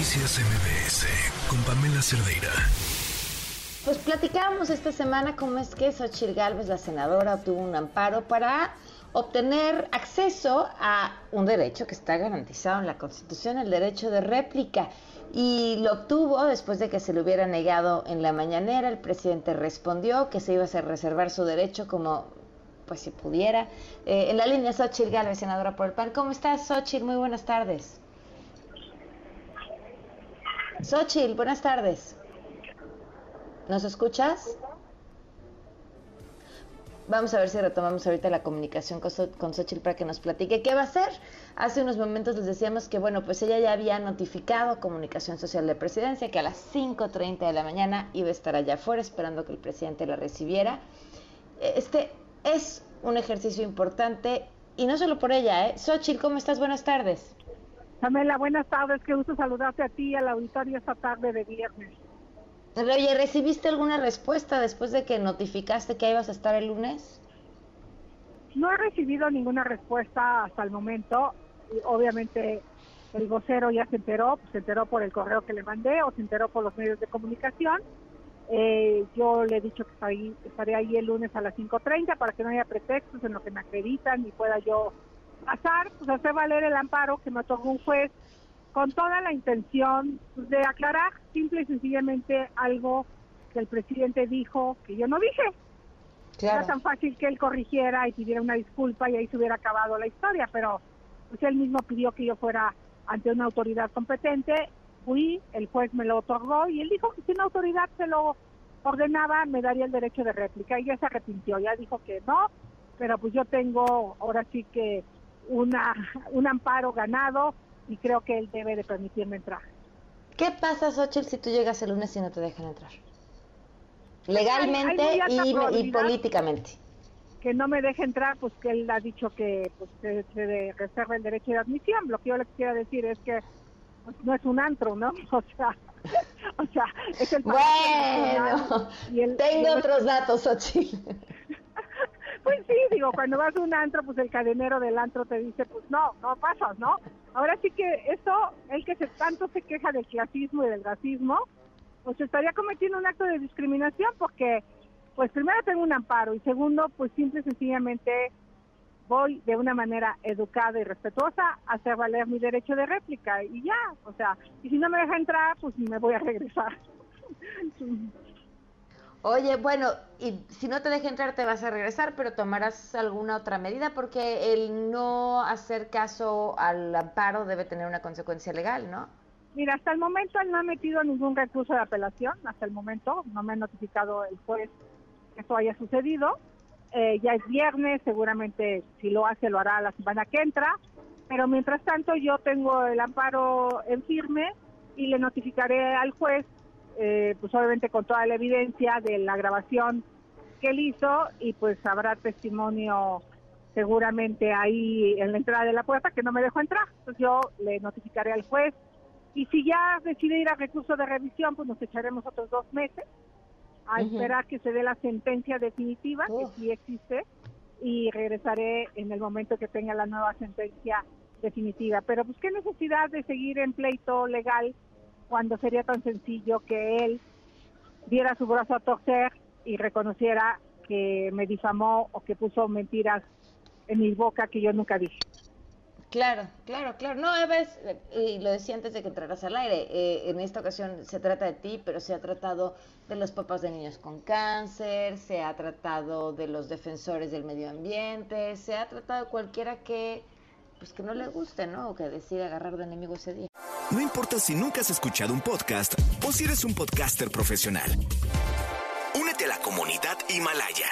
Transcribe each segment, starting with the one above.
Noticias MBS con Pamela Cerdeira. Pues platicábamos esta semana cómo es que Xochitl Gálvez, la senadora, obtuvo un amparo para obtener acceso a un derecho que está garantizado en la Constitución, el derecho de réplica. Y lo obtuvo después de que se le hubiera negado en la mañanera. El presidente respondió que se iba a reservar su derecho como pues si pudiera. Eh, en la línea Xochitl Gálvez, senadora por el PAN. ¿Cómo estás, Xochitl? Muy buenas tardes. Xochitl, buenas tardes. ¿Nos escuchas? Vamos a ver si retomamos ahorita la comunicación con, Xochitl para que nos platique qué va a hacer. Hace unos momentos les decíamos que, bueno, pues ella ya había notificado a Comunicación Social de Presidencia que a las 5.30 de la mañana iba a estar allá afuera esperando que el presidente la recibiera. Este es un ejercicio importante y no solo por ella, ¿eh? Xochitl, ¿cómo estás? Buenas tardes. Pamela, buenas tardes. Qué gusto saludarte a ti y al auditorio esta tarde de viernes. Oye, ¿recibiste alguna respuesta después de que notificaste que ibas a estar el lunes? No he recibido ninguna respuesta hasta el momento. obviamente el vocero ya se enteró, se enteró por el correo que le mandé o se enteró por los medios de comunicación. Eh, yo le he dicho que estaré ahí el lunes a las 5.30 para que no haya pretextos en lo que me acreditan y pueda yo pasar, pues hacer valer el amparo que me otorgó un juez con toda la intención de aclarar simple y sencillamente algo que el presidente dijo que yo no dije. Era tan fácil que él corrigiera y pidiera una disculpa y ahí se hubiera acabado la historia, pero pues él mismo pidió que yo fuera ante una autoridad competente, fui, el juez me lo otorgó y él dijo que si una autoridad se lo ordenaba me daría el derecho de réplica y ya se arrepintió, ya dijo que no, pero pues yo tengo ahora sí que una, un amparo ganado y creo que él debe de permitirme entrar. ¿Qué pasa, Xochitl, si tú llegas el lunes y no te dejan entrar? Legalmente y, políticamente. Que no me deje entrar, pues que él ha dicho que pues, se, reserva el derecho de admisión. Lo que yo le quiero decir es que pues, no es un antro, ¿no? O sea, o sea es el... Bueno, tengo otros datos, Xochitl. Cuando vas a un antro, pues el cadenero del antro te dice, pues no, no pasas, ¿no? Ahora sí que eso, el que se, tanto se queja del clasismo y del racismo, pues estaría cometiendo un acto de discriminación porque, pues primero tengo un amparo y segundo, pues simple y sencillamente voy de una manera educada y respetuosa a hacer valer mi derecho de réplica y ya, o sea, y si no me deja entrar, pues me voy a regresar. Oye, bueno, y si no te deja entrar te vas a regresar, pero tomarás alguna otra medida porque el no hacer caso al amparo debe tener una consecuencia legal, ¿no? Mira, hasta el momento él no ha metido ningún recurso de apelación, hasta el momento no me ha notificado el juez que eso haya sucedido. Eh, ya es viernes, seguramente si lo hace lo hará la semana que entra, pero mientras tanto yo tengo el amparo en firme y le notificaré al juez eh, pues obviamente con toda la evidencia de la grabación que él hizo y pues habrá testimonio seguramente ahí en la entrada de la puerta que no me dejó entrar. Entonces yo le notificaré al juez y si ya decide ir a recurso de revisión, pues nos echaremos otros dos meses a esperar que se dé la sentencia definitiva, que sí existe, y regresaré en el momento que tenga la nueva sentencia definitiva. Pero pues qué necesidad de seguir en pleito legal cuando sería tan sencillo que él diera su brazo a torcer y reconociera que me difamó o que puso mentiras en mi boca que yo nunca dije. Claro, claro, claro. No, Eva, y lo decía antes de que entraras al aire, eh, en esta ocasión se trata de ti, pero se ha tratado de los papás de niños con cáncer, se ha tratado de los defensores del medio ambiente, se ha tratado de cualquiera que, pues que no le guste, ¿no? O que decida agarrar de enemigo ese día. No importa si nunca has escuchado un podcast o si eres un podcaster profesional. Únete a la comunidad Himalaya.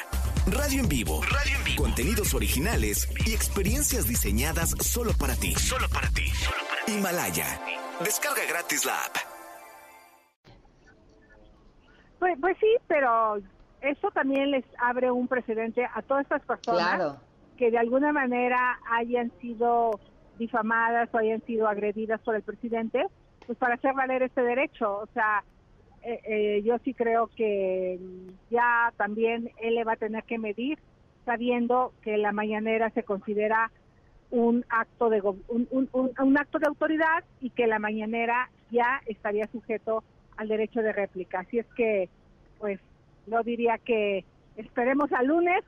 Radio en vivo. Radio en vivo. Contenidos originales y experiencias diseñadas solo para ti. Solo para ti. Himalaya. Descarga gratis la app. Pues, pues sí, pero eso también les abre un precedente a todas estas personas que de alguna manera hayan sido difamadas o hayan sido agredidas por el presidente, pues para hacer valer este derecho. O sea, eh, eh, yo sí creo que ya también él le va a tener que medir, sabiendo que la mañanera se considera un acto de un, un, acto de autoridad y que la mañanera ya estaría sujeto al derecho de réplica. Así es que, pues, yo diría que esperemos al lunes.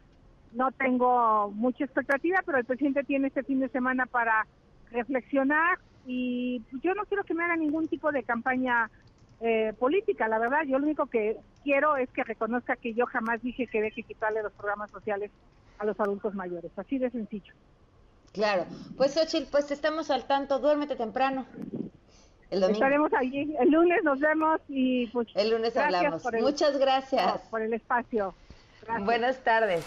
No tengo mucha expectativa, pero el presidente tiene este fin de semana para reflexionar y yo no quiero que me haga ningún tipo de campaña eh, política, la verdad. Yo lo único que quiero es que reconozca que yo jamás dije que que quitarle los programas sociales a los adultos mayores. Así de sencillo. Claro. Pues, Xochitl, pues estamos al tanto. Duérmete temprano. Estaremos allí. El lunes nos vemos y pues. El lunes hablamos. Muchas gracias. Por, el espacio. Buenas tardes.